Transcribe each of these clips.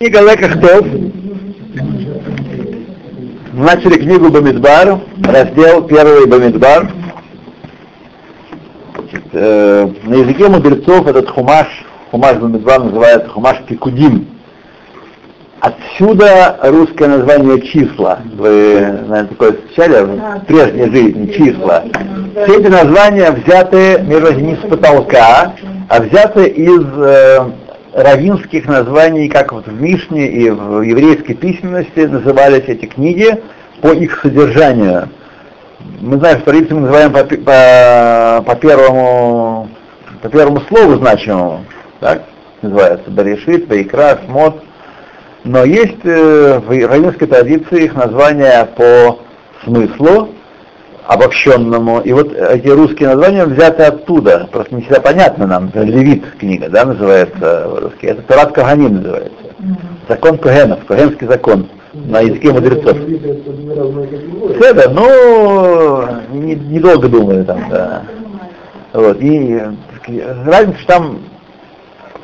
Николай Кахтов. Начали книгу Бамидбар, раздел первый Бамидбар. Э, на языке мудрецов этот хумаш, хумаш Бамидбар называется хумаш Пикудим. Отсюда русское название числа. Вы, наверное, такое встречали в прежней жизни, числа. Все эти названия взяты, между не с потолка, а взяты из э, равинских названий, как вот в Мишне и в еврейской письменности назывались эти книги по их содержанию. Мы знаем, что традицию мы называем по, по, по первому по первому слову значимому, так называется, Баришит, Вайкра, Смот. Но есть э, в равинской традиции их названия по смыслу, обобщенному. И вот эти русские названия взяты оттуда. Просто не всегда понятно нам. Левит книга, да, называется русский. Это Тарат Каганим называется. Закон Когенов, Когенский закон на языке мудрецов. Это, ну, недолго не думаю там, да. Вот, и разница, что там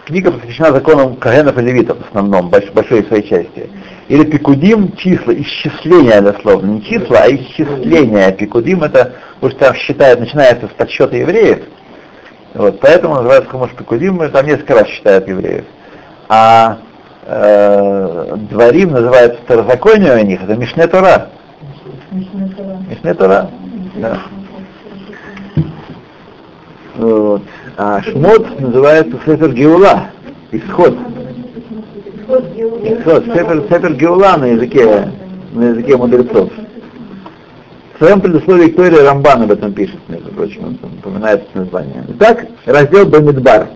книга посвящена законам Кагенов и Левитов в основном, больш, большой своей части. Или пикудим числа, исчисление дословно, не числа, а исчисление. Пикудим это, что там считают, начинается с подсчета евреев, вот, поэтому называется Хумаш Пикудим, там несколько раз считают евреев. А э, дворим называется второзаконие у них, это Мишне Тора. Мишне Тора. Да. Вот. А Шмот называется Сефер Геула, исход. Исход, Сефер, Геула на языке, на языке мудрецов. В своем предусловии Тория Рамбан об этом пишет, между прочим, он упоминает это название. Итак, раздел Бамидбар.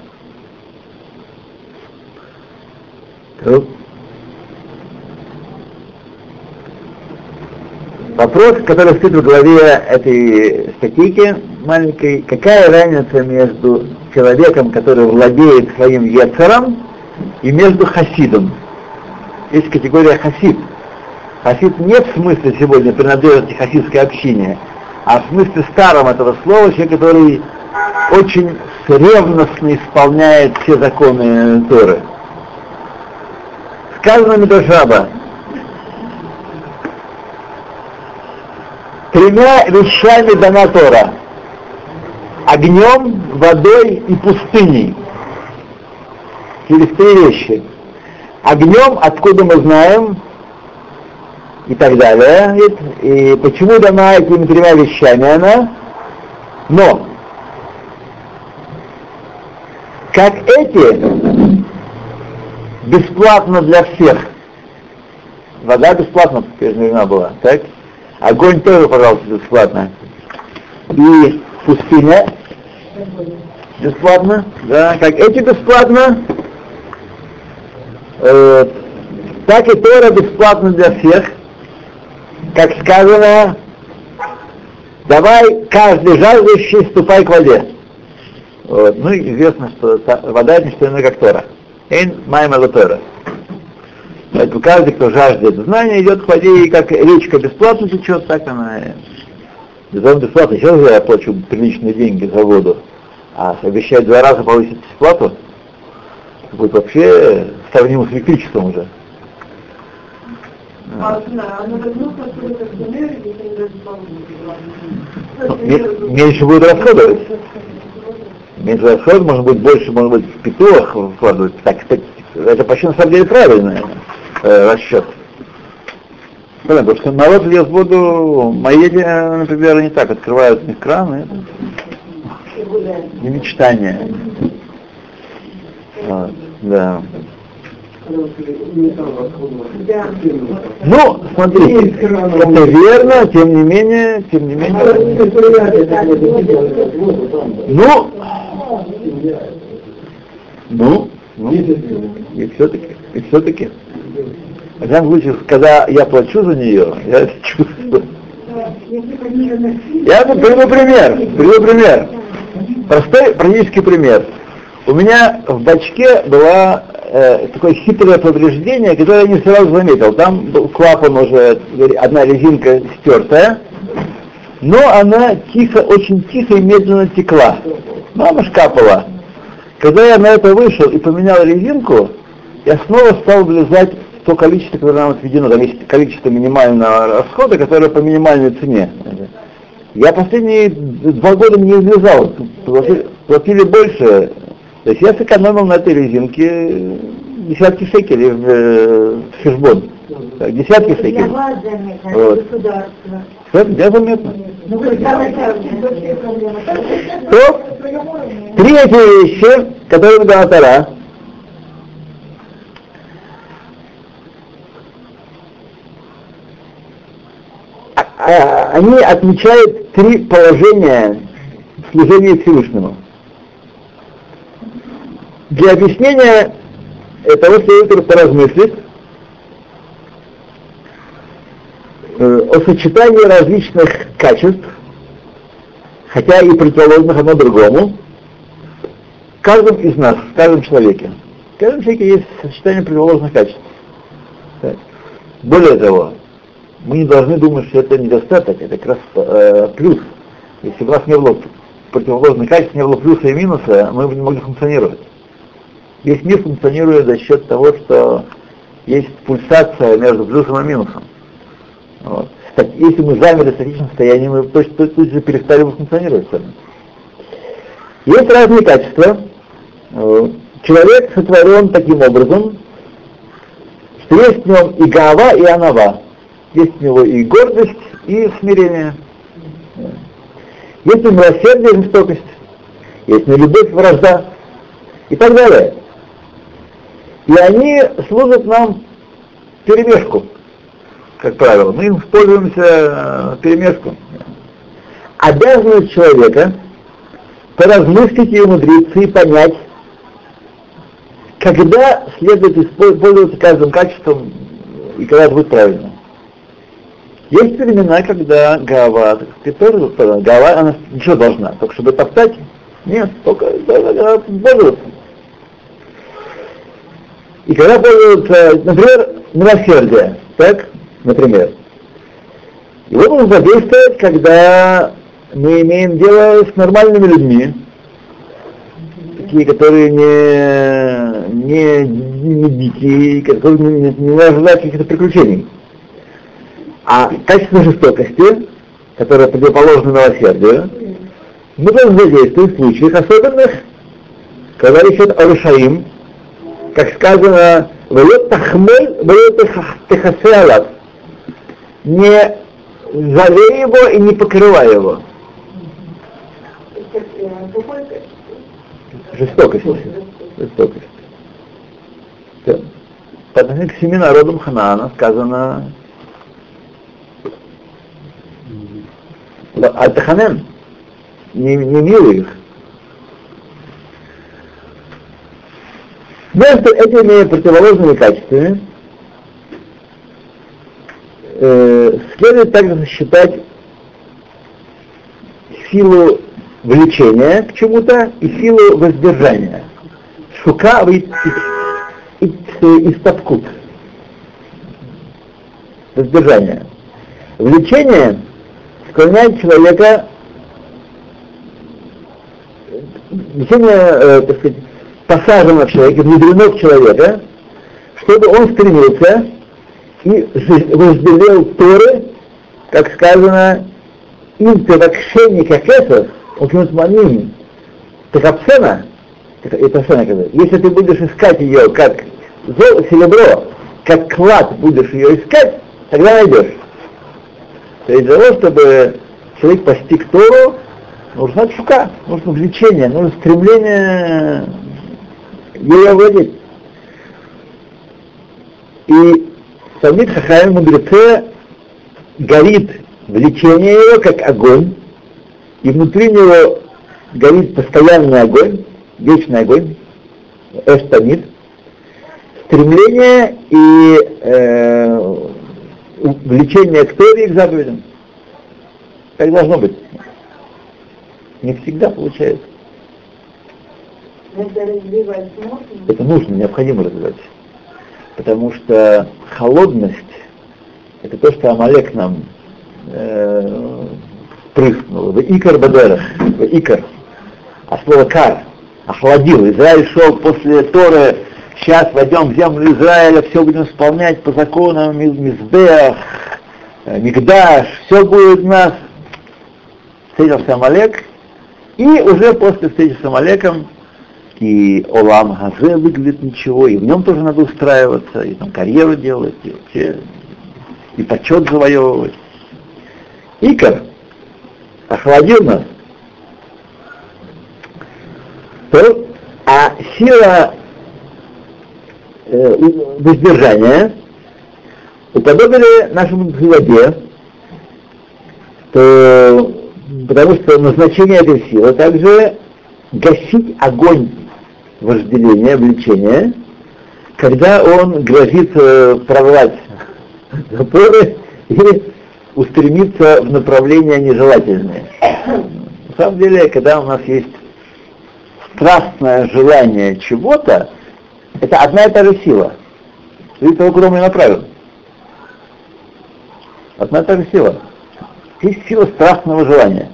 Вопрос, который стоит в голове этой статейки маленькой, какая разница между человеком, который владеет своим яцером, и между хасидом. Есть категория хасид. Хасид не в смысле сегодня принадлежности хасидской общине, а в смысле старом этого слова, человек, который очень ревностно исполняет все законы Торы. Сказано Медошаба, тремя вещами дана Тора. Огнем, водой и пустыней. Через три вещи. Огнем, откуда мы знаем, и так далее. И почему дана этими тремя вещами она? Но, как эти, бесплатно для всех. Вода бесплатно теперь нужна была, так? Огонь тоже, пожалуйста, бесплатно. И пустыня бесплатно, да, как эти бесплатно, э, так и Тора бесплатно для всех, как сказано, давай каждый жаждущий ступай к воде. Вот. Ну и известно, что та, вода не что иное, как Тора. Эйн майма Тора. Поэтому каждый, кто жаждет знания, идет к воде, и как речка бесплатно течет, так она Безусловно, бесплатно. Сейчас я плачу приличные деньги за воду. А обещать два раза повысить бесплату, будет вообще сравнимо с электричеством уже. А, меньше будет расходовать. Меньше расходов, может быть, больше, может быть, в петух вкладывать. Так, это почти на самом деле правильный э, расчет. Понятно, потому что народ в воду, мои дети, например, не так, открывают у них краны, не мечтание. Вот, да. Ну, смотрите, это верно, тем не менее, тем не менее. Ну, ну, ну и все-таки, и все-таки. В всяком случае, когда я плачу за нее, я это чувствую. Я приведу пример, приведу пример. Простой практический пример. У меня в бачке было э, такое хитрое повреждение, которое я не сразу заметил. Там был клапан уже, одна резинка стертая, но она тихо, очень тихо и медленно текла. Мама шкапала. Когда я на это вышел и поменял резинку, я снова стал влезать в то количество, которое нам отведено, количество минимального расхода, которое по минимальной цене. Я последние два года не влезал, платили больше. То есть я сэкономил на этой резинке десятки шекелей в, в фишбон. Десятки шекелей. Вот. Это где заметно? Ну, То, третья вещи, которые дала Тара, а, они отмечают три положения служения Всевышнему. Для объяснения того следует поразмыслить э, о сочетании различных качеств, хотя и противоположных одно другому, в каждом из нас, в каждом человеке. В каждом человеке есть сочетание противоположных качеств. Более того, мы не должны думать, что это недостаток, это как раз э, плюс. Если у нас не было противоположных качеств, не было плюса и минуса, мы бы не могли функционировать. Весь мир функционирует за счет того, что есть пульсация между плюсом и минусом. Вот. Если мы замерли в статичном состоянии, мы точно тут же перестали бы функционировать сами. Есть разные качества. Человек сотворен таким образом, что есть в нем и гава, и анава. Есть у него и гордость, и смирение. Есть него милосердие, и жестокость. Есть у него любовь, вражда и так далее. И они служат нам перемешку, как правило. Мы им пользуемся э, перемешку. Обязанность человека поразмыслить и умудриться и понять, когда следует пользоваться каждым качеством и когда это будет правильно. Есть времена, когда гава, ты тоже гава, она ничего должна, только чтобы топтать, нет, только пользоваться. И когда пользуются, например, милосердие, так, например. И вот он задействует, когда мы имеем дело с нормальными людьми, такие, которые не, не, не дикие, которые не, не ожидают каких-то приключений. А качество жестокости, которое противоположно милосердию, мы должны задействовать в случаях особенных, когда речь идет о Рушаим, как сказано, «Вает тахмель, вает техасеалат». Не жалей его и не покрывай его. Жестокость. Жестокость. По отношению к семи народам Ханаана сказано Альтаханен, не, не милый их. Между этими противоположными качествами э, следует также считать силу влечения к чему-то и силу воздержания. Шука и, статкут. Воздержание. Влечение склоняет человека влечение, э, так сказать, посажено в человеке, внедрено в человека, чтобы он стремился и разделил Торы, как сказано, им тевакшени такапсена, это что если ты будешь искать ее как зол, серебро, как клад будешь ее искать, тогда найдешь. То есть для того, чтобы человек постиг Тору, нужна шука, нужно влечение, нужно стремление ей овладеть. И Талмит Хахаим мудреце горит влечение его, как огонь, и внутри него горит постоянный огонь, вечный огонь, эштамид, стремление и э, влечение к Торе и к заповедям. Так должно быть. Не всегда получается. Это нужно, необходимо развивать. Потому что холодность — это то, что Амалек нам э, прыснул. В икар бадерах, в икар. А слово кар охладил. Израиль шел после Торы сейчас войдем в землю Израиля, все будем исполнять по законам Мизбех, э, Мигдаш, все будет у нас. Встретился Амалек, и уже после встречи с Амалеком и Олам Хазе выглядит ничего, и в нем тоже надо устраиваться, и там карьеру делать, и вообще, и почет завоевывать. Икар охладил нас, то, а сила э, воздержания уподобили нашему воде, то, потому что назначение этой силы также гасить огонь вожделения, влечения, когда он грозит э, прорвать запоры и устремиться в направление нежелательное. На самом деле, когда у нас есть страстное желание чего-то, это одна и та же сила. Зависит того, куда мы направим. Одна и та же сила. Есть сила страстного желания.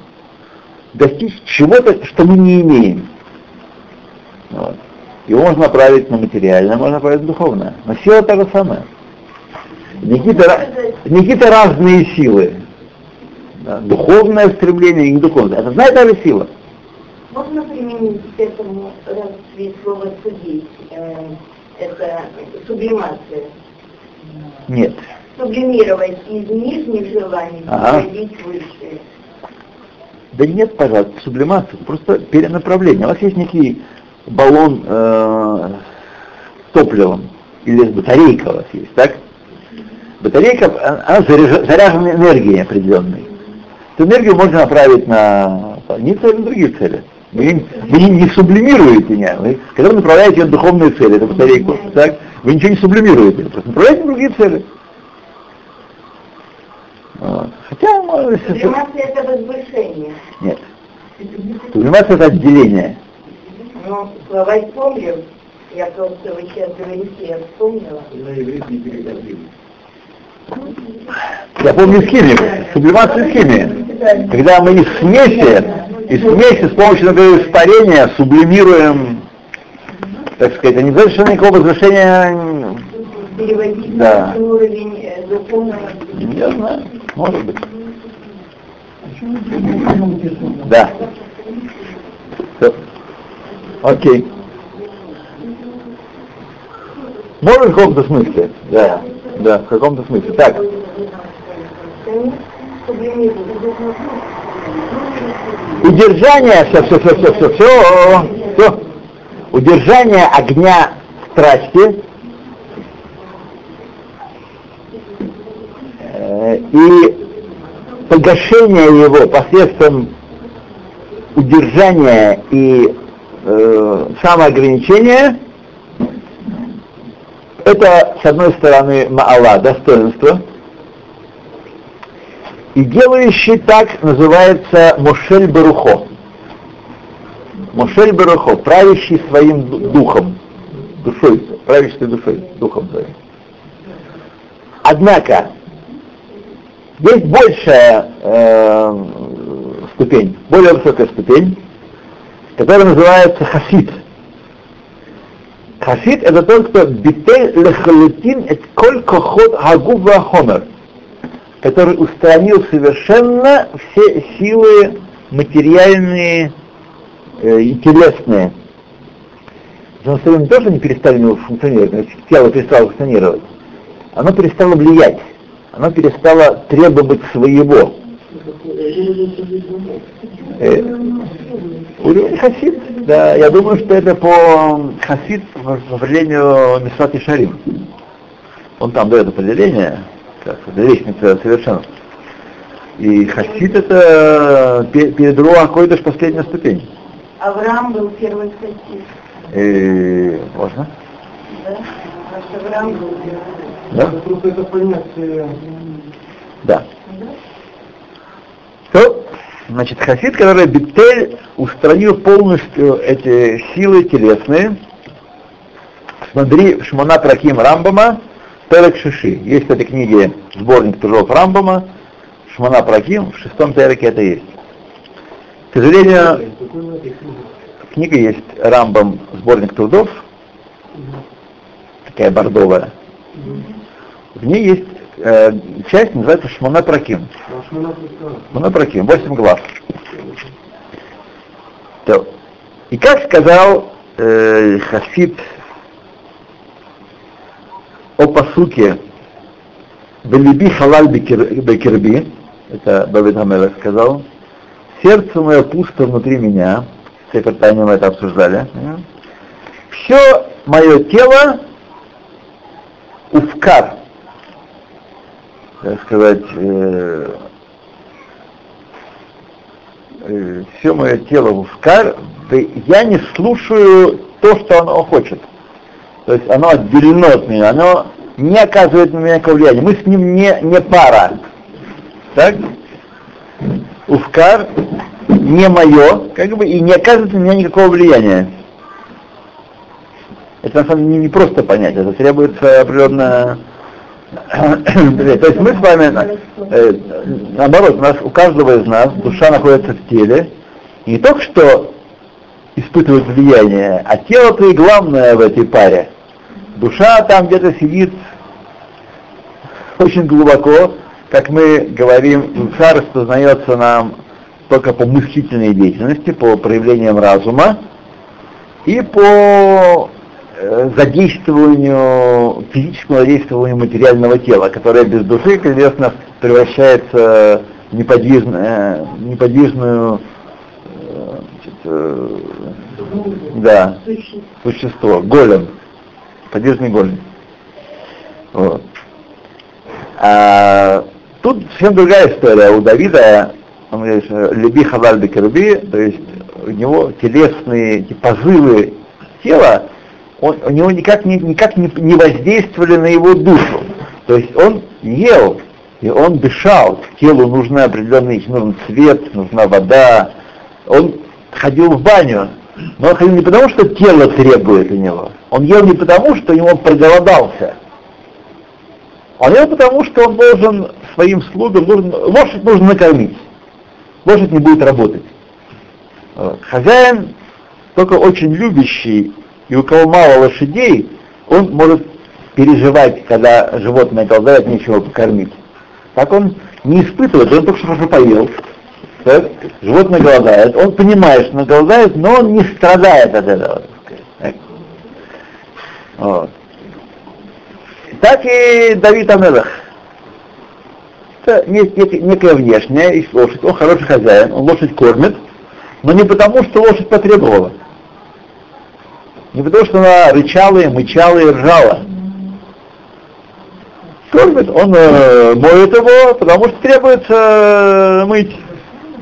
Достичь чего-то, что мы не имеем. Вот. Его можно направить на материальное, можно направить на духовное. Но сила та же самая. Какие-то, не какие-то разные силы. Да, духовное стремление и не духовное. Это и та же сила. Можно применить к этому разве слово судить? Э, это сублимация. Нет. Сублимировать из нижних желаний, ага. вводить высшие. Да нет, пожалуйста, сублимация, просто перенаправление. У вас есть некий баллон э, с топливом, или батарейка у вас есть, так? Батарейка, она заряжена энергией определенной. Эту энергию можно направить на не цели, на другие цели. Вы, вы не сублимируете меня. Вы, когда вы направляете ее на духовные цели, эту батарейку, так, вы ничего не сублимируете, просто направляете на другие цели. Вот. Хотя, может, Сублимация это возвышение. Нет. Сублимация это отделение. Ну, слова вспомнил. Я просто вы сейчас говорите, я вспомнила. На иврит не переводили. Я помню химию, сублимацию химии. Когда мы из смеси, из смеси с помощью, например, испарения сублимируем, так сказать, это не значит, что никакого возвышения... Переводить да. на уровень э, духовного... Я знаю, может быть. Да. Все. Окей. Может в каком-то смысле, да. Да, в каком-то смысле. Так. Удержание, все, все, все, все, все, все, все. Удержание огня страсти э, и погашение его посредством удержания и э, самоограничения это, с одной стороны, маала, достоинство, и делающий так называется Мошель Барухо. Мошель Барухо, правящий своим духом, душой, правящий душой, духом своим. Однако, есть большая э, ступень, более высокая ступень, которая называется хасид. Хасид это тот, кто битель лехалутин et коль кохот хагув хомер, который устранил совершенно все силы материальные э, и телесные. Но не то, что они перестали функционировать, тело перестало функционировать, оно перестало влиять, оно перестало требовать своего. Э, Уровень хасид, да, я думаю, что это по хасид по определению Мисват и Шарим. Он там дает определение, как лестница совершенства. И хасид это перед Руа Койдыш последняя ступень. Авраам был первый хасид. И, можно? Да, Авраам был первый. Да? Просто это понятие. Да. То, значит, хасид, который Битель устранил полностью эти силы телесные. Смотри, Шмона Траким Рамбама, Перек Шиши. Есть в этой книге сборник трудов Рамбама, Шмона Праким, в шестом Тереке это есть. К сожалению, книга есть Рамбам, сборник трудов, такая бордовая. В ней есть э, часть, называется Шмона Праким. Шмона Праким, 8 глав. То. И как сказал э, Хасид о посуке Белиби халаль бекерби, это Бабит Хамелах сказал, сердце мое пусто внутри меня, с Сефертанием мы это обсуждали, все мое тело уфкар, так сказать, э, э, все мое тело уфкар, я не слушаю то, что оно хочет. То есть оно отделено от меня, оно не оказывает на меня никакого влияния. Мы с ним не, не пара. Так? Уфкар не мое, как бы, и не оказывает на меня никакого влияния. Это на самом деле не просто понять, это требуется определенно... То есть мы с вами, э, наоборот, у, нас, у каждого из нас душа находится в теле, и не только что испытывает влияние, а тело-то и главное в этой паре. Душа там где-то сидит очень глубоко, как мы говорим, душа распознается нам только по мыслительной деятельности, по проявлениям разума и по э, задействованию, физическому задействованию материального тела, которое без души, как известно, превращается в неподвижную, неподвижную значит, э, да, существо, голем, подвижный голем. Вот. А, тут совсем другая история. У Давида, он говорит, люби бекерби, то есть у него телесные позывы тела, он, у него никак, не, никак не, не воздействовали на его душу. То есть он ел, и он дышал, телу нужны определенные, нужен цвет, нужна вода. Он ходил в баню, но он ходил не потому, что тело требует у него. Он ел не потому, что ему проголодался. Он ел потому, что он должен своим слугам, должен, лошадь нужно накормить. Лошадь не будет работать. Хозяин, только очень любящий, и у кого мало лошадей, он может переживать, когда животное голодает, нечего покормить. Так он не испытывает, он только что хорошо поел. Так? Животное голодает, он понимает, что оно голодает, но он не страдает от этого. Вот. Так и Давид Амелах. Это есть некая внешняя, лошадь, он хороший хозяин, он лошадь кормит, но не потому, что лошадь потребовала. Не потому, что она рычала и мычала и ржала. Кормит, он э, моет его, потому что требуется э, мыть.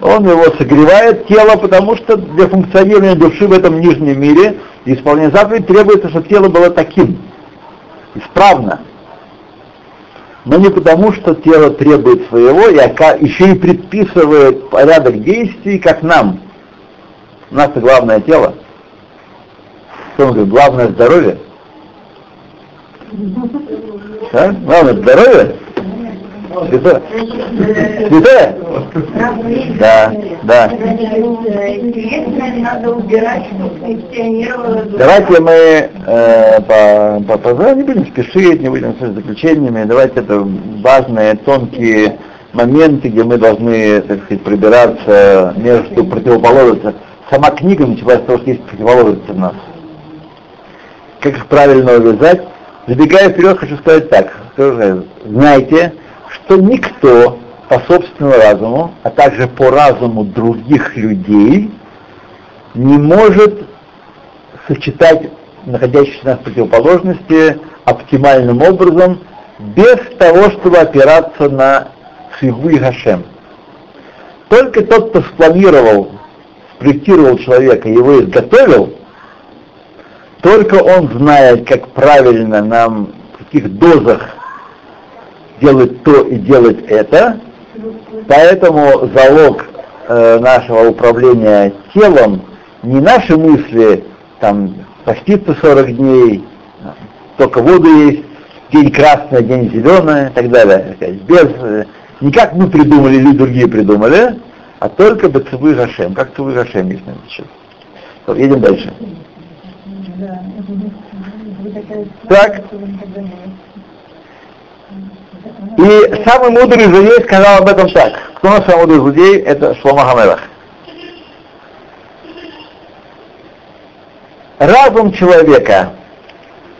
Он его согревает тело, потому что для функционирования души в этом нижнем мире и исполнения заповедей требуется, чтобы тело было таким, исправно но не потому, что тело требует своего, и еще и предписывает порядок действий, как нам. У нас главное тело. Что он говорит, главное здоровье? А? Главное здоровье? Святое? Святое? Да, да. Давайте мы э, по, по, по, не будем спешить, не будем с заключениями. Давайте это важные, тонкие моменты, где мы должны, так сказать, прибираться между противоположностями. Сама книга началась с того, что есть противоположности в нас. Как их правильно увязать? Забегая вперед, хочу сказать так. Знаете, что никто по собственному разуму, а также по разуму других людей не может сочетать находящиеся нас противоположности оптимальным образом без того, чтобы опираться на Шигу и Хашем. Только тот, кто спланировал, спроектировал человека, его изготовил, только он знает, как правильно нам, в каких дозах делать то и делать это, поэтому залог э, нашего управления телом не наши мысли, там, поститься 40 дней, только воду есть, день красный, день зеленый и так далее. Без, э, не как мы придумали или другие придумали, а только Бацевы Гашем, как Цевы Гашем есть на этот счет. Едем дальше. Так. И самый мудрый злодей сказал об этом так. Кто у нас самый мудрый злодей? Это Шлома Хамелах. Разум человека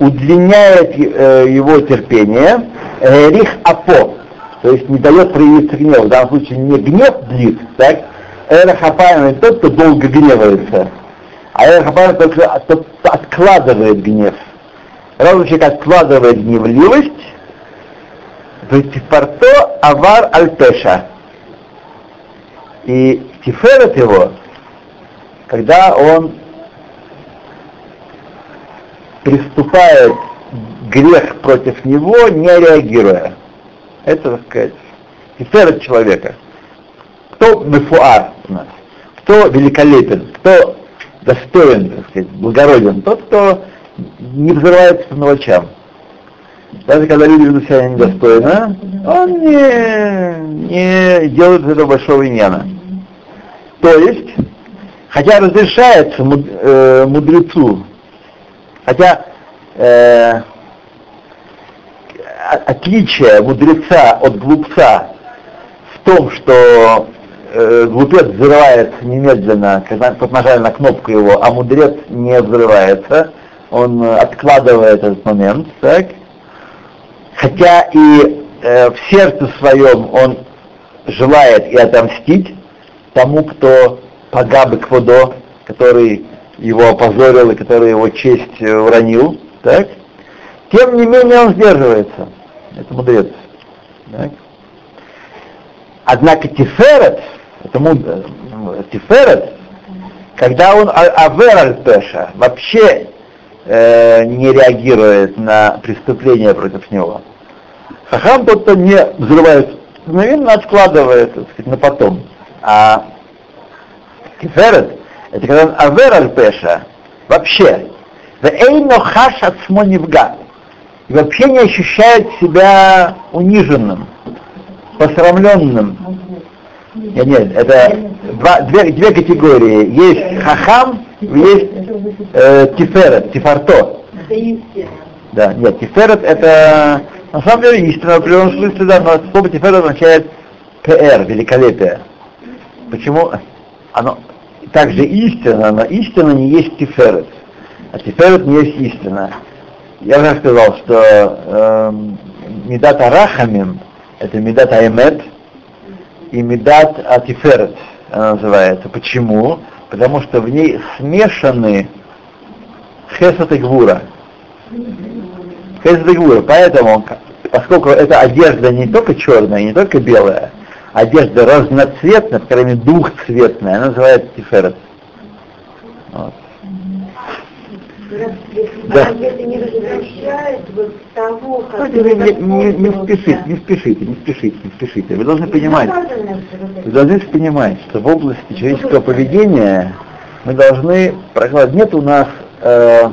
удлиняет э, его терпение, э, рих апо, то есть не дает проявиться гнев. В данном случае не гнев длит, так? Эрахапаем это тот, кто долго гневается. А Эрахапаем только откладывает гнев. Разум человек откладывает гневливость, Ветифарто авар альпеша. И тиферет его, когда он приступает грех против него, не реагируя. Это, так сказать, тиферет человека. Кто бефуар у нас? Кто великолепен? Кто достоин, так сказать, благороден? Тот, кто не взрывается по мелочам. Даже когда люди ведут себя недостойно, он не, не делает этого большого иньяна. То есть, хотя разрешается э, мудрецу, хотя э, отличие мудреца от глупца в том, что э, глупец взрывается немедленно, когда тот нажали на кнопку его, а мудрец не взрывается, он откладывает этот момент, так, хотя и э, в сердце своем он желает и отомстить тому, кто погабы кводо, который его опозорил и который его честь э, уронил, так? тем не менее он сдерживается. Это мудрец. Так? Однако Тиферет, это муд... Э, Тиферет, когда он а, авер пеша вообще э, не реагирует на преступление против него. Хахам тот, кто не взрывает мгновенно откладывает, так сказать, на потом. А Тиферет, это когда он авер аль пеша, вообще, хаш от смонивга, и вообще не ощущает себя униженным, посрамленным. Нет, нет, это два, две, две категории. Есть хахам, есть э, тиферет, тифарто. Да, нет, тиферет это на самом деле истина в определенном смысле, да, но слово тиферет означает ПР, великолепие. Почему? Оно также истина, но истина не есть тиферет. А тиферет не есть истина. Я уже сказал, что э, медат арахамим это медат аймет и медат атиферет она называется. Почему? Потому что в ней смешаны хесат и гвура. Хесат и гвура. Поэтому, поскольку эта одежда не только черная, не только белая, одежда разноцветная, по крайней мере двухцветная, она называется тиферет. Вот. Да. не не, не, не спешите, не спешите, не спешите, не спешите. Вы должны понимать, вы должны понимать, что в области человеческого поведения мы должны прокладывать. Нет у нас э,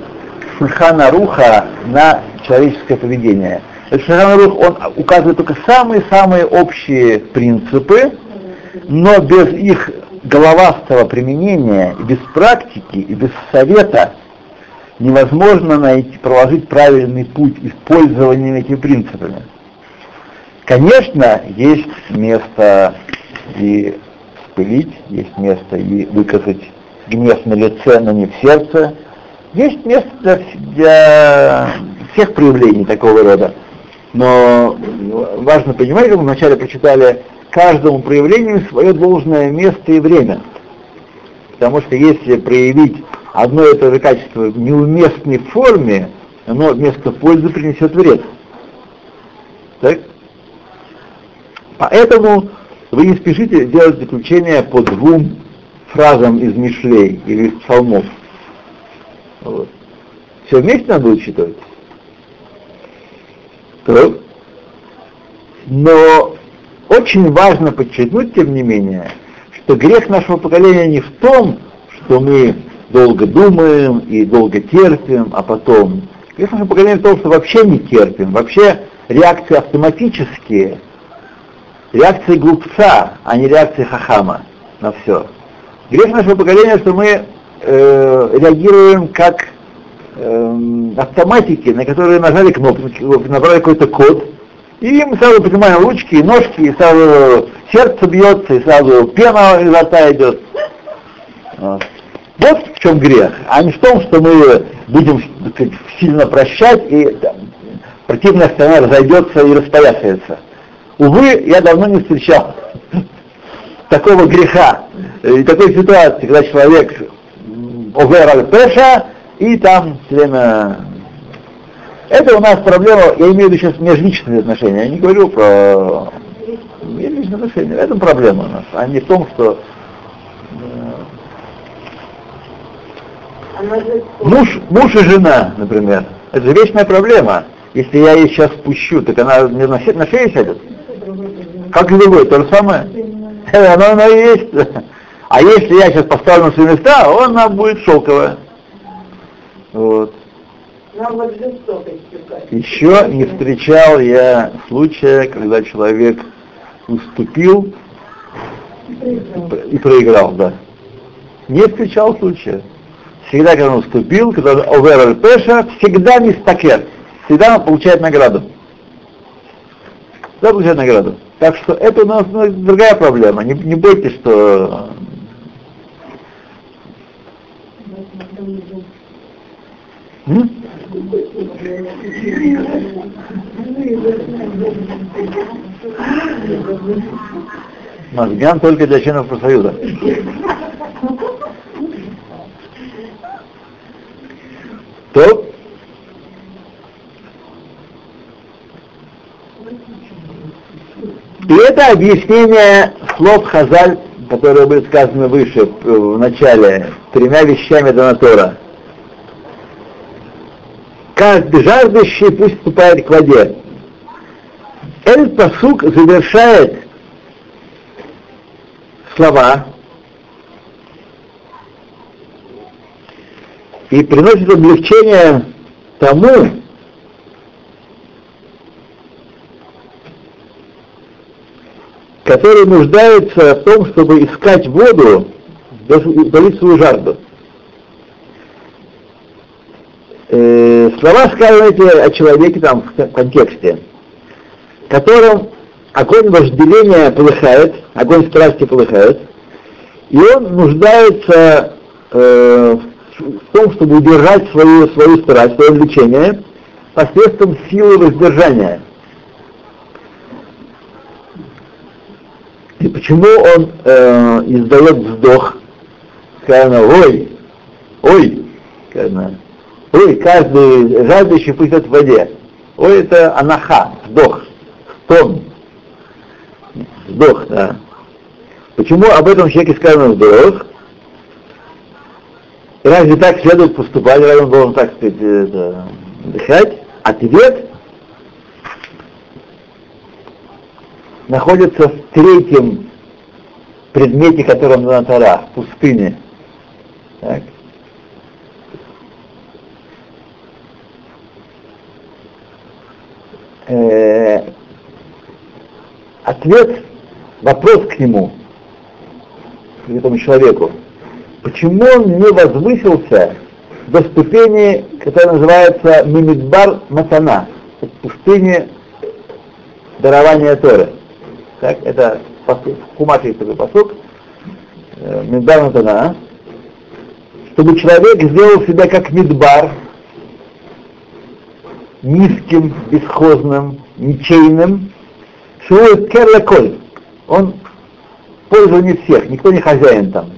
шульхана руха на человеческое поведение. Шульхан рух, он указывает только самые-самые общие принципы, но без их головастого применения, без практики, и без совета невозможно найти, проложить правильный путь использования этими принципами. Конечно, есть место и спылить, есть место и выказать гнев на лице, но не в сердце. Есть место для, для всех проявлений такого рода. Но важно понимать, как мы вначале прочитали, каждому проявлению свое должное место и время. Потому что если проявить одно это же качество в неуместной форме, оно вместо пользы принесет вред. Так? Поэтому вы не спешите делать заключение по двум фразам из Мишлей или из псалмов. Вот. Все вместе надо учитывать. Так. Но очень важно подчеркнуть, тем не менее, что грех нашего поколения не в том, что мы долго думаем и долго терпим, а потом... Грех нашего поколения в том, что вообще не терпим, вообще реакции автоматические, реакции глупца, а не реакции хахама на все. Грех нашего поколения, что мы э, реагируем как эм, автоматики, на которые нажали кнопку, набрали какой-то код, и мы сразу поднимаем ручки и ножки, и сразу сердце бьется, и сразу пена изо рта идет. Вот. Вот в чем грех, а не в том, что мы будем сильно прощать, и противная сторона разойдется и распоясается. Увы, я давно не встречал такого греха и такой ситуации, когда человек овер пеша и там все время... Это у нас проблема, я имею в виду сейчас межличные отношения, я не говорю про межличные отношения, это проблема у нас, а не в том, что муж, муж и жена, например, это же вечная проблема. Если я ей сейчас спущу, так она мне на, на шею сядет? Как и другой, то же самое. Оно, оно и есть. А если я сейчас поставлю на свои места, она будет шелковая. Вот. Еще не встречал я случая, когда человек уступил и проиграл, да. Не встречал случая. Всегда, когда он уступил, когда овер пеша, всегда мистакер. Всегда он получает награду. Всегда получает награду. Так что это у нас ну, другая проблема. Не, не бойтесь, что М? Только для членов профсоюза. То И это объяснение слов Хазаль, которые были сказаны выше, в начале, тремя вещами Донатора. Каждый жаждущий пусть вступает к воде. Этот посук завершает слова и приносит облегчение тому, который нуждается в том, чтобы искать воду, удалить свою жажду. Э, слова сказаны эти о человеке там в контексте, которым огонь вожделения полыхает, огонь страсти полыхает, и он нуждается э, в том, чтобы удержать свою, свою страсть, свое влечение посредством силы воздержания. И почему он э, издает вздох, сказано, ой, ой, сказано, ой, каждый жаждущий пусть в воде. Ой, это анаха, вздох, стон, вздох, да. Почему об этом человеке сказано вздох? Разве так следует поступать, разве он должен, так сказать, это, дыхать? Ответ находится в третьем предмете, которым на Тара, в пустыне. Так. Э, ответ, вопрос к нему, к этому человеку, почему он не возвысился до ступени, которая называется Мимидбар Матана, в пустыне дарования Торы. Так, это в Хумаше есть такой посук, э, Мидбар Матана, чтобы человек сделал себя как Мидбар, низким, бесхозным, ничейным, Шует Керлаколь. Он пользование всех, никто не хозяин там.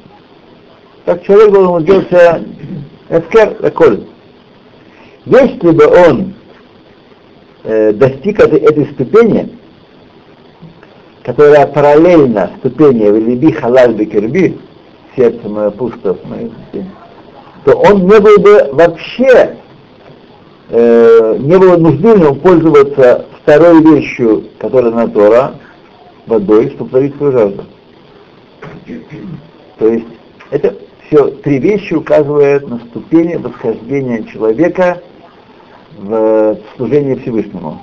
Так человек должен сделать эскер лаколь. Если бы он э, достиг этой, этой ступени, которая параллельна ступени Велиби Халаль Бекерби, сердце мое пусто в моей то он не был бы вообще, э, не было нужды ему пользоваться второй вещью, которая на Тора, водой, чтобы творить свою жажду. То есть это все три вещи указывают на ступени восхождения человека в служении Всевышнему.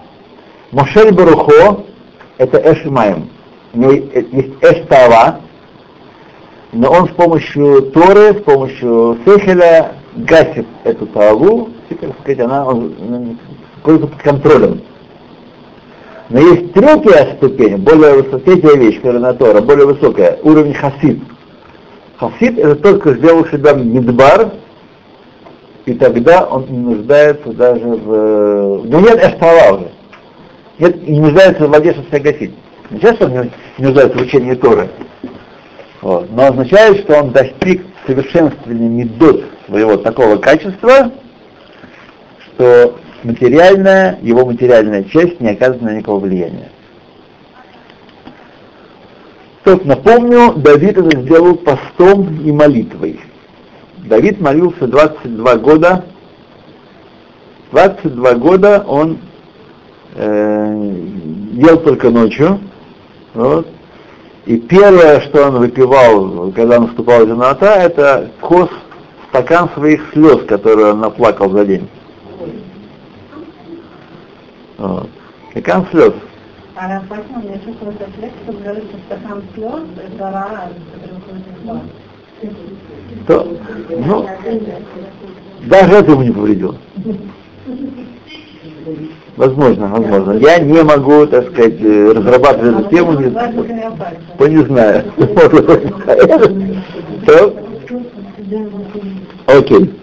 Мошель Барухо — это него есть эштава, но он с помощью Торы, с помощью Сехеля гасит эту таву как сказать, она он, под контролем. Но есть третья ступень, более высокая, третья вещь, которая Тора, более высокая, уровень хасид. Хасид это тот, кто сделал себя мидбар, и тогда он не нуждается даже в... Ну нет эштала уже. Нет, не нуждается в себя гасить. Не часто он не нуждается в учении Торы. Вот. Но означает, что он достиг совершенствования медот своего такого качества, что материальная, его материальная часть не оказывает на никакого влияния. Тут напомню, Давид это сделал постом и молитвой. Давид молился 22 года. 22 года он э, ел только ночью. Вот. И первое, что он выпивал, когда наступала темнота, это кос, стакан своих слез, которые он наплакал за день. Вот. Стакан слез. А Рафатин, мне чувствую, что что говорит, что стакан слез, это рара, то, ну, даже это ему не повредило. Возможно, возможно. Я не могу, так сказать, разрабатывать эту тему, не, то не знаю. Окей.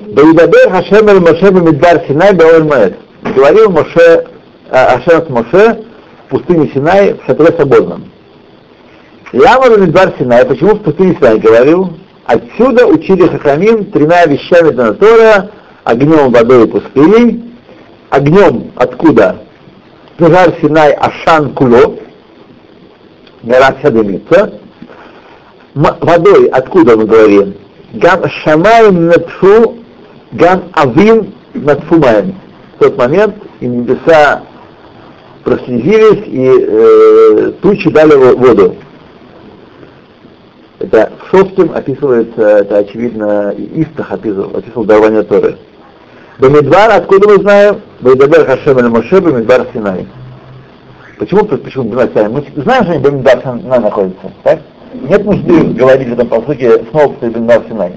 Баидабер Хашем эль Моше бамидбар Синай баоль Маэт. Говорил Моше, Хашем с Моше пустыне Синай в шатре свободном. Лама бамидбар Синай, почему в пустыне Синай говорил? Отсюда учили Хахамим тремя вещами Тора, огнем, водой и пустыней, огнем откуда? Пожар Синай Ашан Куло, гора вся дымится. Водой откуда мы говорим? Гам Шамаем Натфу, Гам Авим Натфумаем. В тот момент и небеса прослезились, и э, тучи дали воду. Это в Шостем описывается, это очевидно, Истах описывал, описывал дарование Торы. Бамидбар, откуда мы знаем? Байдабер Хашем или Моше, Бамидбар Синай. Почему, почему Бамидбар Синай? Мы знаем, что Бамидбар Синай находится, так? Нет нужды говорить в этом по сути снова про Бамидбар Синай.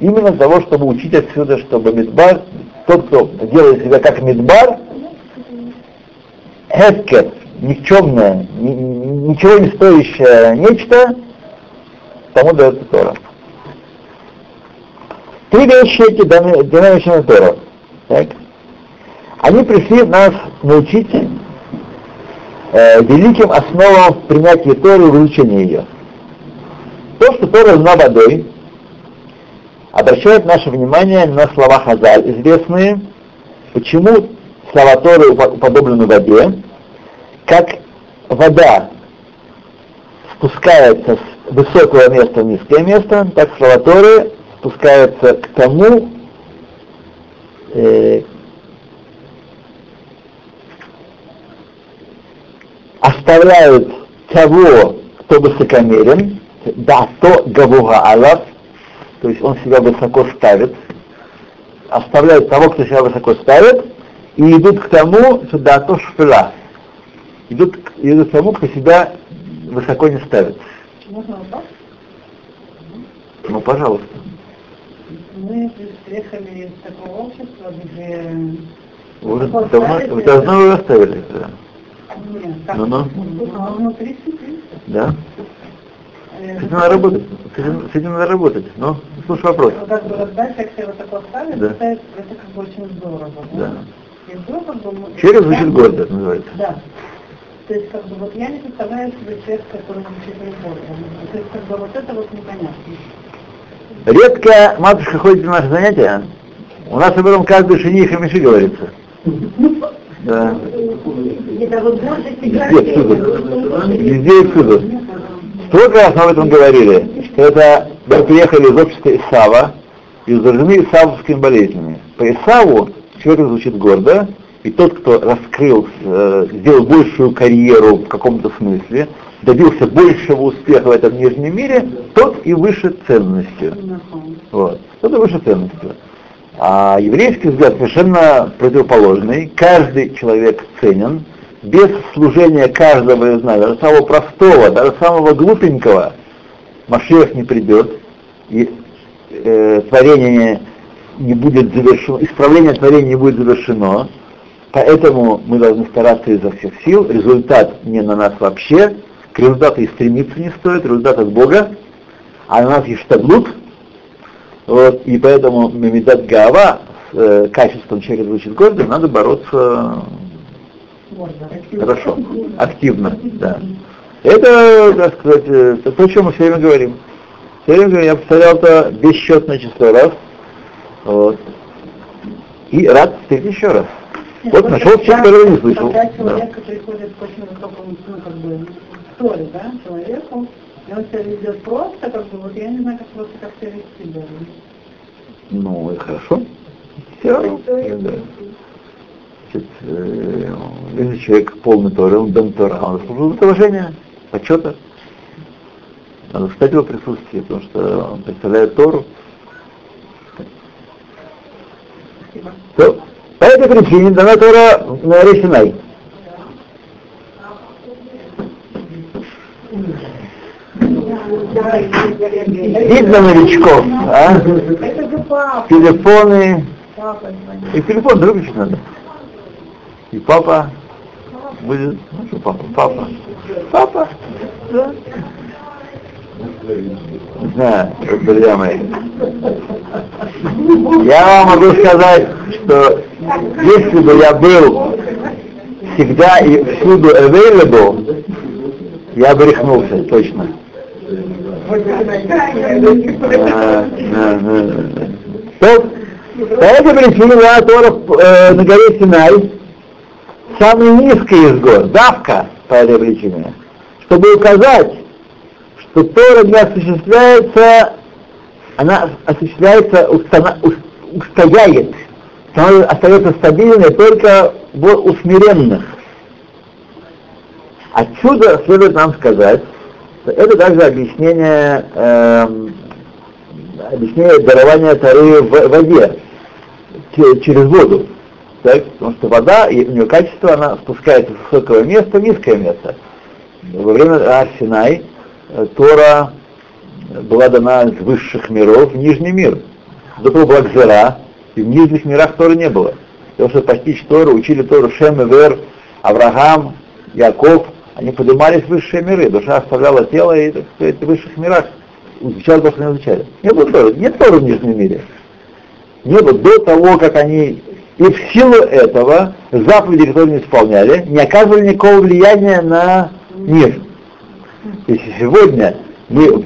Именно для того, чтобы учить отсюда, что Бамидбар, тот, кто делает себя как Мидбар, Эскер, никчемное, ничего не стоящее нечто, тому дается Тора. Три вещи эти на Тора. Так? Они пришли нас научить э, великим основам принятия Торы и выучения ее. То, что Тора на водой, обращает наше внимание на слова Хазаль, известные, почему слова Торы уподоблены воде, как вода спускается с высокого места в низкое место, так слова Торы спускаются к тому, э, оставляют того, кто высокомерен, да, то гавуга алав, то есть он себя высоко ставит, оставляют того, кто себя высоко ставит, и идут к тому, что да, то шфила, идут, идут к тому, кто себя высоко не ставит. Можно вопрос? Ну, пожалуйста. Мы приехали из такого общества, где... Вы давно, вы давно вы оставили, да? Нет, так, Ну, ну. а внутри. Да? С этим надо работать. С этим, с этим надо работать. Ну, слушай вопрос. Вот Как бы раздать, как себя вот такое ставить, Да. это, как бы очень здорово. Да. И Через звучит гордо, называется. Да. То есть как бы вот я не представляю себе человека, который звучит не гордо. То есть как бы вот это вот непонятно. Редко матушка ходит на наши занятия. У нас об этом каждый шини и хамиши говорится. Да. Везде всюду. Везде и всюду. Сколько раз мы об этом говорили? Это мы приехали из общества Исава и заражены исавовскими болезнями. По Исаву человек звучит гордо, и тот, кто раскрыл, э, сделал большую карьеру в каком-то смысле, добился большего успеха в этом нижнем мире, тот и выше ценностью. Вот. Тот и выше ценностью. А еврейский взгляд совершенно противоположный. Каждый человек ценен. Без служения каждого из нас, даже самого простого, даже самого глупенького, Машех не придет, и э, творение не будет завершено, исправление творения не будет завершено, поэтому мы должны стараться изо всех сил, результат не на нас вообще, к результату и стремиться не стоит, результат от Бога, а на нас есть штаблут, вот, и поэтому мемидат гава с э, качеством человека звучит гордо, надо бороться хорошо, активно, да. Это, так сказать, э, то, о чем мы все время говорим. Все время говорим, я повторял это бесчетное число раз. Вот. И рад встретить еще раз. Нет, вот нашел человек, которого не слышал. Человек, да. который ходит к очень высокому, ну, как бы, сторе, да, человеку, и он себя ведет просто, как бы, вот я не знаю, как просто как себя вести даже. Ну, и хорошо. Все. Да. Значит, э, если человек полный Торы, он дом Тора, он заслуживает уважения, почета. Надо встать его присутствии, потому что он представляет Тору. То, по этой причине дана Тора на горе Синай. Видно новичков, а? Телефоны. И телефон выключить надо. И папа будет, ну что папа, папа, папа, да. Да, друзья мои. Я вам могу сказать, что если бы я был всегда и всюду available, я бы рехнулся, точно. То, по этой причине я Тора э, на горе Синай самый низкий из гор, давка по этой причине, чтобы указать, что Тора не осуществляется, она осуществляется, устояет, остается стабильной только в усмиренных. Отсюда следует нам сказать, что это также объяснение, э, объяснение дарования Торы в воде, через воду. Так? Потому что вода, и у нее качество, она спускается с высокого места в низкое место. Во время Арсинай Тора была дана из высших миров в нижний мир. Того была Гзера, и в нижних мирах Торы не было. Потому что постичь Тору, учили Тору Шем и Вер, Авраам, Яков, они поднимались в высшие миры. Душа оставляла тело и, так сказать, в высших мирах изучали то, что они изучали. Не было Торы, нет Торы в нижнем мире. Не было до того, как они и в силу этого заповеди, которые они исполняли, не оказывали никакого влияния на мир. Если сегодня мы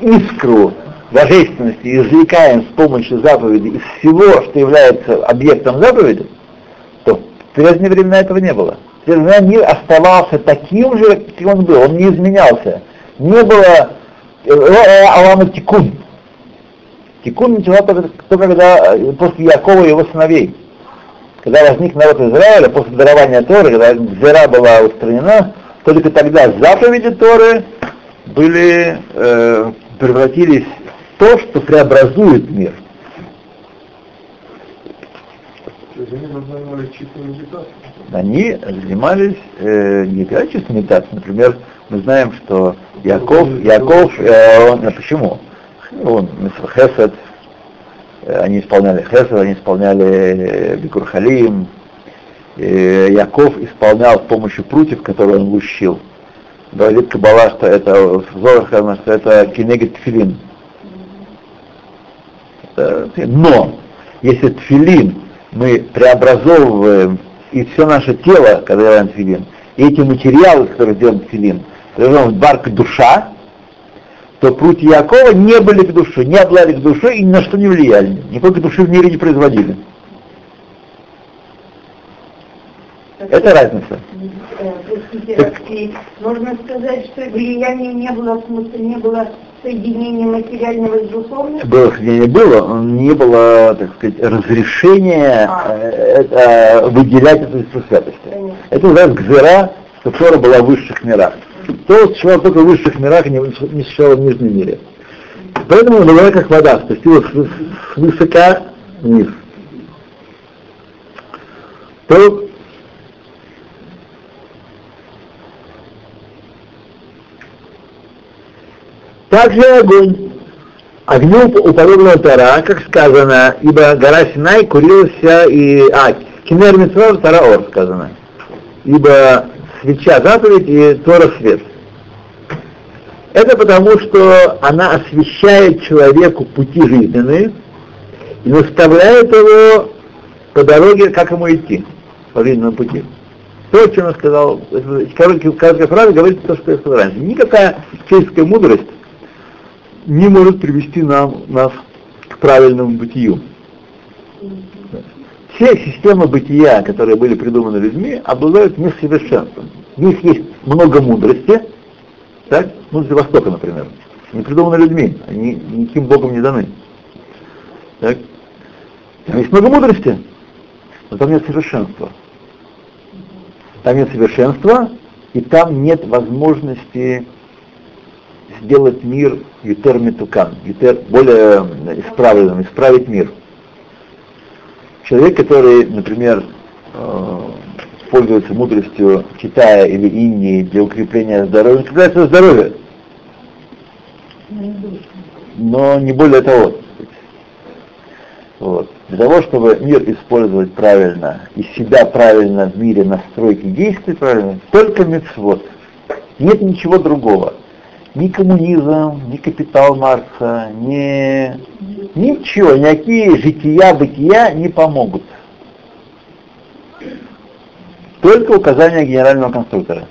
искру божественности извлекаем с помощью заповеди из всего, что является объектом заповеди, то в прежние времена этого не было. В мир оставался таким же, каким он был, он не изменялся. Не было э, э, Алама Тикун. Тикун начала только, только когда, э, после Якова и его сыновей. Когда возник народ Израиля, после дарования Торы, когда Зера была устранена, только тогда заповеди Торы были, э, превратились в то, что преобразует мир. Они занимались э, не чисто медитацией. Например, мы знаем, что Яков, Яков, э, он, а почему? Он, Хесед, э, они исполняли Хесед, они исполняли э, Бикурхалим, Яков исполнял с помощью прутьев, которые он лущил. Говорит Кабала, что это, в сказано, что это кинегит тфилин. Но, если тфилин мы преобразовываем и все наше тело, когда делаем тфилин, и эти материалы, которые делаем тфилин, преобразовываем в барк душа, то прутья Якова не были к душе, не обладали к душе и ни на что не влияли. Никакой души в мире не производили. Это разница. Так, можно сказать, что влияния не было, в смысле не было соединения материального с духовным? Было соединение, было, не было, так сказать, разрешения а. э, э, выделять эту из святости. Понятно. Это называется гзера, что Тора была в высших мирах. То существовало только в высших мирах, не, не существовало в нижнем мире. Поэтому была как вода, спустилась с высока вниз. То Также огонь. Огню уподоблена Тара, как сказано, ибо гора Синай курился и... А, Кинер Митцвор, Тара Ор сказано. Ибо свеча заповедь и Тора свет. Это потому, что она освещает человеку пути жизненные и наставляет его по дороге, как ему идти по жизненному пути. То, о чем я сказал, короткая фраза говорит то, что я сказал раньше. Никакая человеческая мудрость не может привести нам, нас к правильному бытию. Все системы бытия, которые были придуманы людьми, обладают несовершенством. В них есть много мудрости, так? Мудрость Востока, например. Не придуманы людьми, они никаким Богом не даны. Так? Там есть много мудрости, но там нет совершенства. Там нет совершенства, и там нет возможности сделать мир ютер метукан, ютер, более исправленным, исправить мир. Человек, который, например, э, пользуется мудростью Китая или Индии для укрепления здоровья, укрепляется здоровье. Но не более того. Вот. Для того, чтобы мир использовать правильно и себя правильно в мире настройки действий правильно, только мецвод. Нет ничего другого. Ни коммунизм, ни капитал Маркса, ни ничего, никакие жития, бытия не помогут. Только указания генерального конструктора.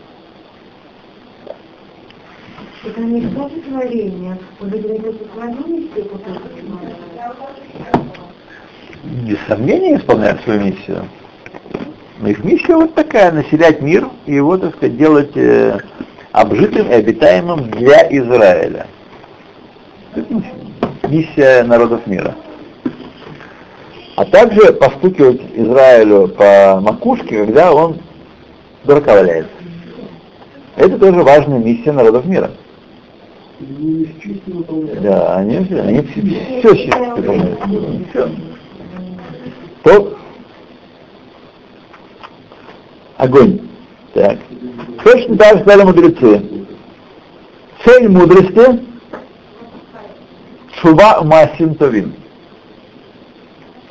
Это не тоже творение, Без сомнения исполняют свою миссию. Но их миссия вот такая, населять мир и его, так сказать, делать э, обжитым и обитаемым для Израиля. Миссия народов мира а также постукивать Израилю по макушке, когда он дурака валяется. Это тоже важная миссия народов мира. Да, они, они все, все. Все. То огонь. Так. Точно так стали мудрецы. Цель мудрости Шува Масим Товин.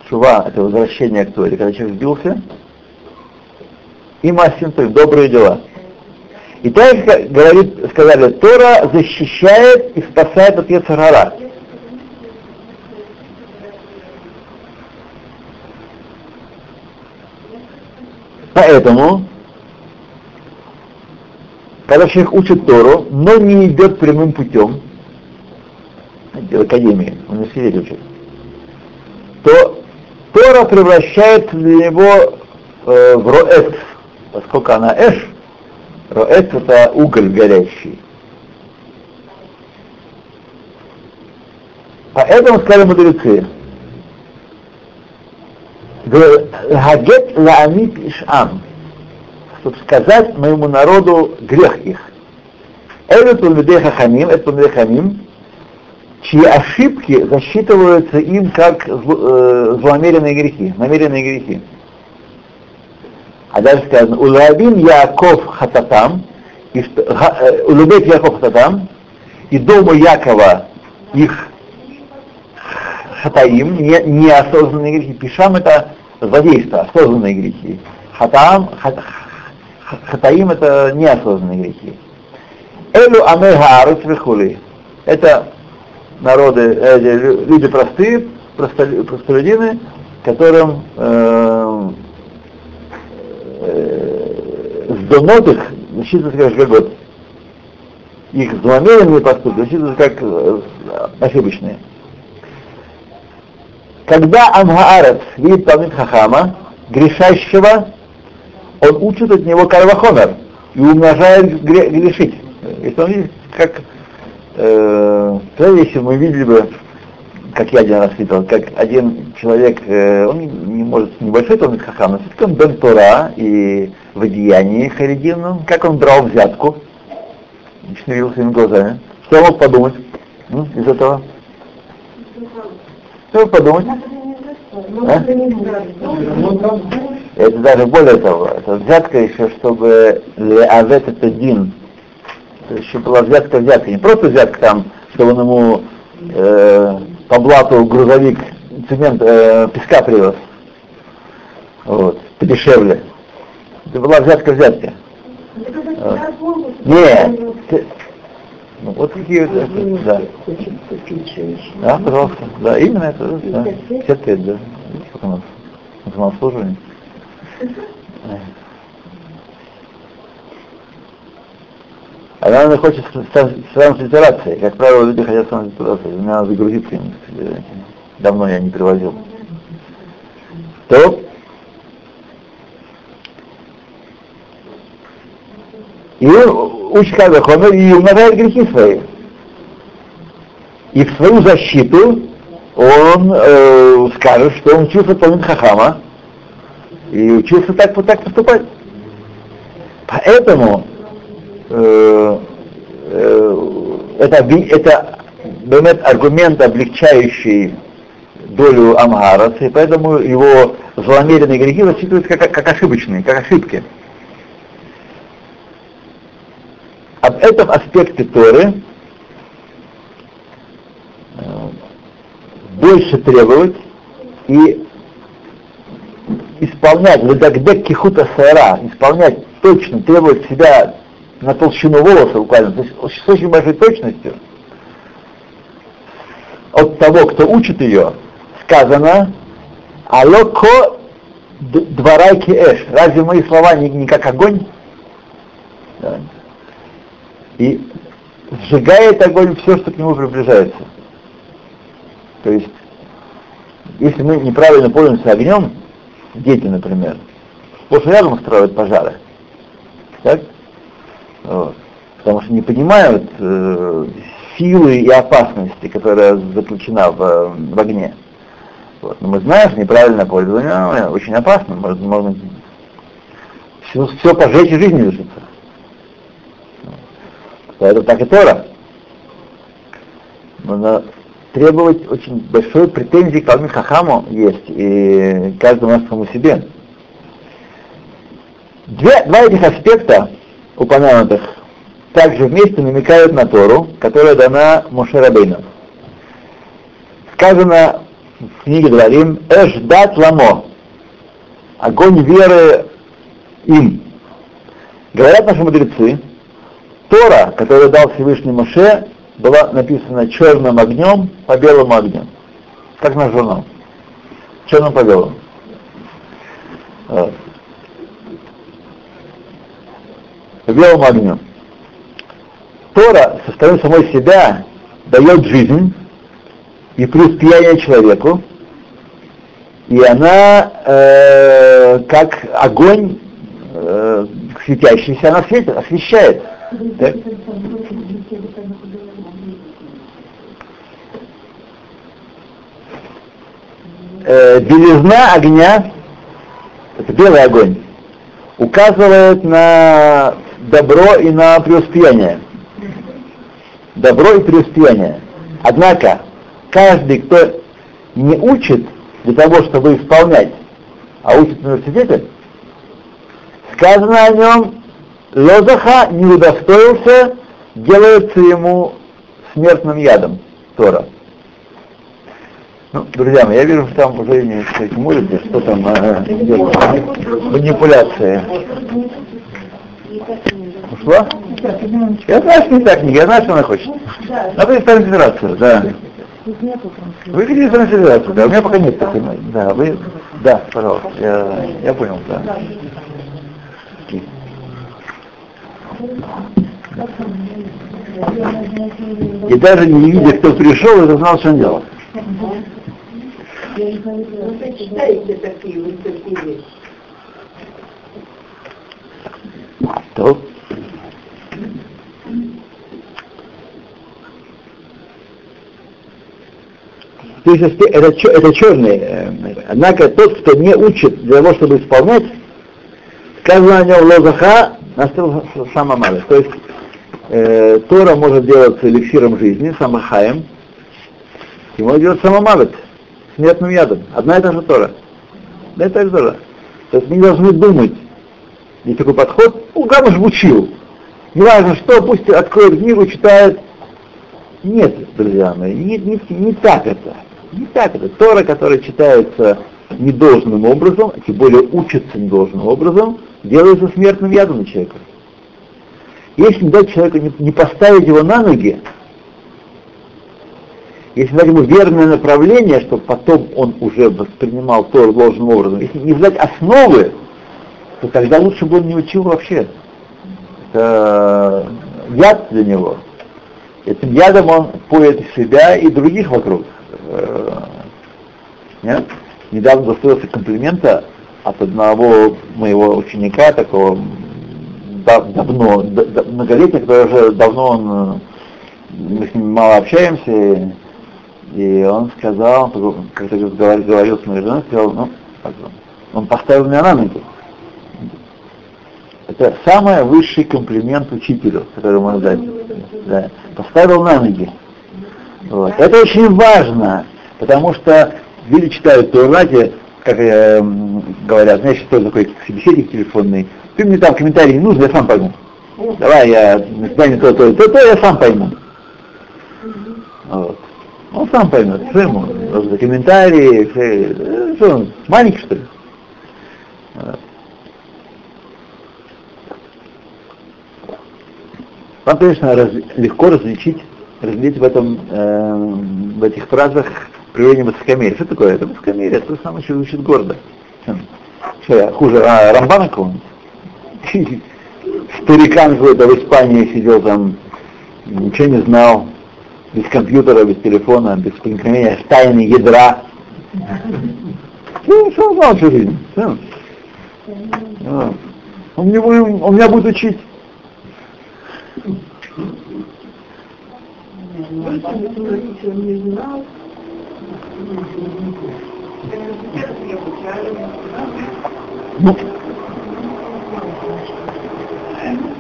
Шува — это возвращение к Торе, когда человек сбился, и Масим то добрые дела. И так говорит, сказали, Тора защищает и спасает от Ецарара. Поэтому, когда человек учит Тору, но не идет прямым путем, в академии, не сидит учит, то Тора превращается для него э, в роэт, поскольку она эш, роэт это уголь горящий. Поэтому сказали мудрецы, Гагет лаамит ишам, чтобы сказать моему народу грех их. Это Тулмидей Хахамим, это Тулмидей Хамим, чьи ошибки засчитываются им как э, злонамеренные грехи, намеренные грехи. А дальше сказано, Улабим Яков Хататам, э, Улубет Яков Хататам, и дому Якова их Хатаим, не, неосознанные грехи. Пишам это злодейство, осознанные грехи. Хатам, хат, Хатаим это неосознанные грехи. Элю Амегарус Вихули. Это народы, э, люди простые, простолюдины, которым э, э, сдонот их засчитывается как жгагот. Их злонамеренные поступки засчитываются как э, ошибочные. Когда Амхаарец видит Талмит Хахама, грешащего, он учит от него Карвахомер и умножает грешить. Если он видит, как э, если мы видели бы, как я один раз видел, как один человек, э, он не может, небольшой он хахам, но все-таки он бен Тора и в одеянии харидимном, как он брал взятку, шнырил своими глазами. Что мог подумать м, из этого? Что мог подумать? А? Это даже более того, это взятка еще, чтобы леавет это дин, еще была взятка взятка, не просто взятка там, чтобы он ему э, по блату грузовик цемент, э, песка привез. Вот, подешевле. Это была взятка взятка. Нет. Ну, вот такие вот, это, да. Да, пожалуйста. Да, именно это, да. 50 лет, да. Сколько у нас? На самообслуживании. Она хочет транслитерации. Как правило, люди хотят транслитерации. Мне надо загрузиться. Давно я не привозил. То и учит Хомер и умножает грехи свои. И в свою защиту он э, скажет, что он учился Талмит Хахама и учился так, вот так поступать. Поэтому э, э, это, это бемет, аргумент, облегчающий долю Амгараса, и поэтому его злонамеренные грехи засчитываются как, как ошибочные, как ошибки. Об этом аспекте Торы э, больше требовать и исполнять, ледагдек кихута сара, исполнять точно, требовать себя на толщину волоса буквально, то есть с очень большой точностью, от того, кто учит ее, сказано, алоко дворайки эш, разве мои слова не, не как огонь? Да и сжигает огонь все, что к нему приближается. То есть, если мы неправильно пользуемся огнем, дети, например, после рядом устраивают пожары. Так? Вот. Потому что не понимают э, силы и опасности, которая заключена в, в огне. Вот. Но мы знаем, что неправильное пользование очень опасно. Можно, можно все, все пожечь и жизнь лишиться. Поэтому так и Тора. Нужно требовать очень большой претензии к Талмит Хахаму есть, и каждому самому себе. Две, два этих аспекта упомянутых также вместе намекают на Тору, которая дана Мушерабейну. Сказано в книге говорим Эш дат ламо, огонь веры им. Говорят наши мудрецы, Тора, которую дал Всевышний Моше, была написана черным огнем по белому огню. Как наш журнал. Черным по белому. По белому огню. Тора со стороны самой себя дает жизнь и преуспеяние человеку, и она э, как огонь э, светящийся, она светит, освещает. Да? Э, белизна огня, это белый огонь, указывает на добро и на преуспеяние. Добро и преуспеяние. Однако, каждый, кто не учит для того, чтобы исполнять, а учит в университете, сказано о нем, Лозаха не удостоился, делается ему смертным ядом Тора. Ну, друзья мои, я вижу, что там уже не молитесь, что там э, манипуляции. Ушла? Я знаю, что не так, я знаю, что она хочет. Надо из федерацию, да. Вы хотите федерацию, да, у меня пока нет такой, да, вы, да, пожалуйста, я, я понял, да. И даже не видя, кто пришел, это знал, что он делал. То. То есть это, это черный. Э, однако тот, кто не учит для того, чтобы исполнять, сказано о нем лозаха, настал самамалев. То есть э, Тора может делаться эликсиром жизни, самахаем, и может делать самомалет, смертным ядом. Одна и та же Тора. Одна и та же Тора. То есть мы не должны думать, есть такой подход, ну, Гамыш учил. Не важно что, пусть откроет книгу, читает, Нет, друзья мои, не, не, не так это. Не так это. Тора, которая читается недолжным образом, тем более учится недолжным образом, делается смертным ядом на человека. Если дать человеку, не, не поставить его на ноги, если дать ему верное направление, чтобы потом он уже воспринимал Тору должным образом, если не дать основы, то тогда лучше бы он не учил вообще. Это яд для него. Этим ядом он поет себя и других вокруг. Э, нет? Недавно достоился комплимента от одного моего ученика, такого давно, многолетнего, который уже давно он, мы с ним мало общаемся, и он сказал, как-то говорил, с моей женой, сказал, ну, он поставил меня на ноги. Это самый высший комплимент учителю, который можно дать. Да. Поставил на ноги. Вот. Это очень важно, потому что люди читают знаете, как э, говорят, знаешь, что такой собеседник телефонный, ты мне там комментарий не нужен, я сам пойму. Давай я на свидание то, то, то, то, я сам пойму. Вот. Он сам поймет, что ему, за комментарии, все, что он, маленький что ли? Вам, конечно, раз, легко различить, различить в, этом, э, в этих фразах проявление высокомерия. Что такое? Это высокомерие, это самое, что звучит гордо. Что я, хуже а, Рамбана какого-нибудь? Старикан какой-то в Испании сидел там, ничего не знал, без компьютера, без телефона, без проникновения в тайны ядра. Ну, он знал всю жизнь? Все. Он, меня, он меня будет учить. Ну.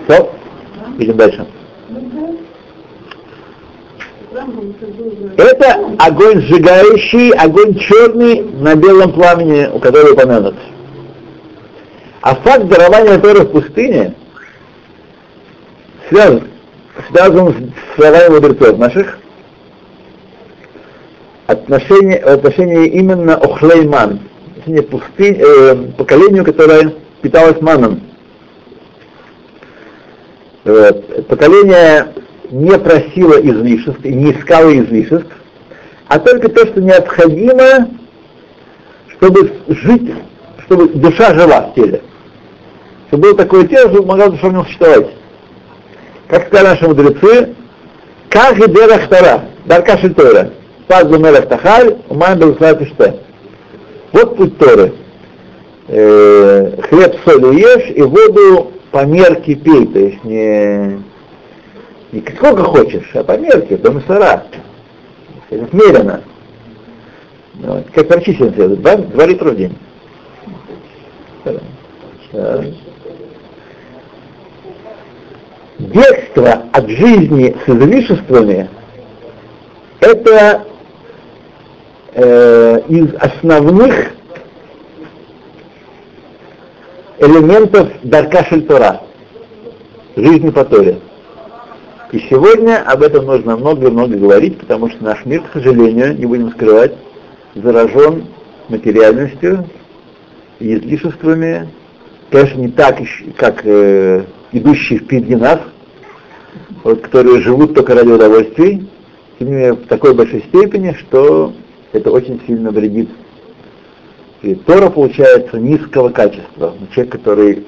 Все, идем дальше. Это огонь сжигающий, огонь черный на белом пламени, у которого упомянут. А факт дарования Торы в пустыне связан, связан с словами мудрецов наших, отношение, отношение именно Охлейман, отношение пустынь, э, поколению, которое питалось маном. Вот. Поколение не просила излишеств и не искала излишеств, а только то, что необходимо, чтобы жить, чтобы душа жила в теле. Чтобы было такое тело, чтобы могла душа в нем существовать. Как сказали наши мудрецы, как и дерах тара, дарка шельтора, паз мелах тахаль, уман белуслат Вот путь Торы. Э, хлеб, соль ешь и воду по мерке пей, то есть не не сколько хочешь, а по мерке, до мусора. Отмерено. Ну, как прочисленность, два, два литра в день. Бегство от жизни с излишествами – это э, из основных элементов Дарка Шельтора, жизни по Торе. И сегодня об этом нужно много-много говорить, потому что наш мир, к сожалению, не будем скрывать, заражен материальностью излишествами, конечно, не так, как э, идущие впереди нас, вот, которые живут только ради удовольствий, тем не менее в такой большой степени, что это очень сильно вредит. И Тора получается низкого качества. Человек, который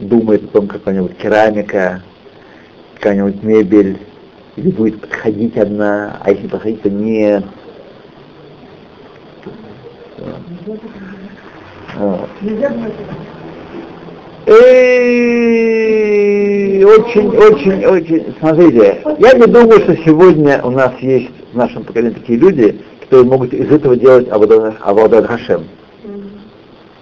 думает о том, какая-нибудь керамика, какая-нибудь мебель, или будет подходить одна, а если подходить, то не... Очень, очень, очень, смотрите, я не думаю, что сегодня у нас есть в нашем поколении такие люди, которые могут из этого делать Авадад Хашем.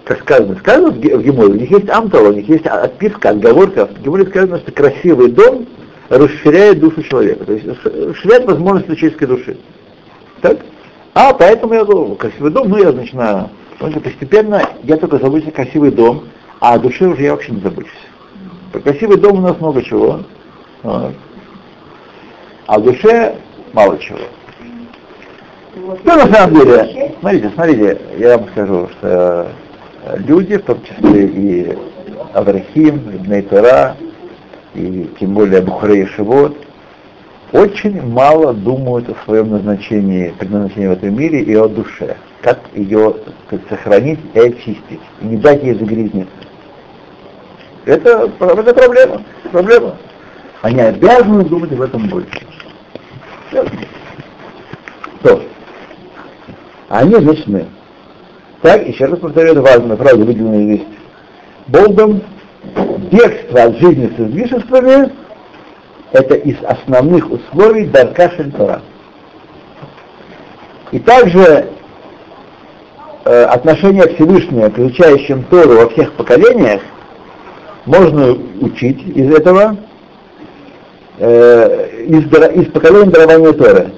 Как сказано, сказано в Геморе, у них есть амтала, у них есть отписка, отговорка. В Геморе сказано, что красивый дом расширяет душу человека, то есть расширяет возможности человеческой души. Так? А, поэтому я думаю, красивый дом, ну я начинаю. Постепенно я только забочусь о красивый дом, а о душе уже я вообще не забочусь. Про красивый дом у нас много чего. Вот. А в душе мало чего. Ну, на самом деле, смотрите, смотрите, я вам скажу, что э, люди, в том числе и Аврахим, Нейтера, и тем более Бухарей Шивот, очень мало думают о своем назначении, предназначении в этом мире и о душе, как ее как, сохранить и очистить, и не дать ей загрязниться. Это, это проблема, проблема. Они обязаны думать об этом больше. То. Они вечны. Так, еще раз повторю эту важную фразу, выделенную здесь. Болдом бегство от жизни с излишествами – это из основных условий Дарка Шельтора. И также э, отношение Всевышнего к изучающим Тору во всех поколениях можно учить из этого, э, из, из поколения дарования Торы.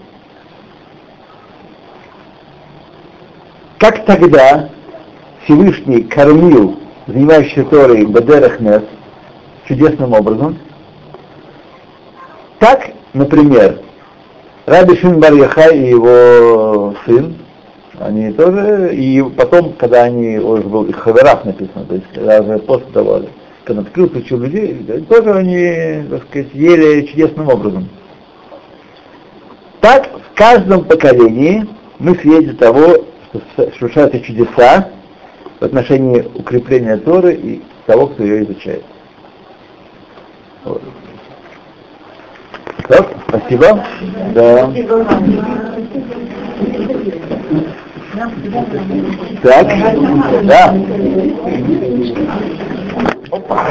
Как тогда Всевышний кормил занимающийся Торой Бадерах Нес чудесным образом, так, например, Раби Шин Бар Яхай и его сын, они тоже, и потом, когда они, уже был их хаверах написано, то есть когда уже после того, когда открылся учил людей, тоже они, так сказать, ели чудесным образом. Так в каждом поколении мы свидетели того, что совершаются чудеса в отношении укрепления Торы и того, кто ее изучает. Вот. Так, спасибо. Да. Так, да. Опа.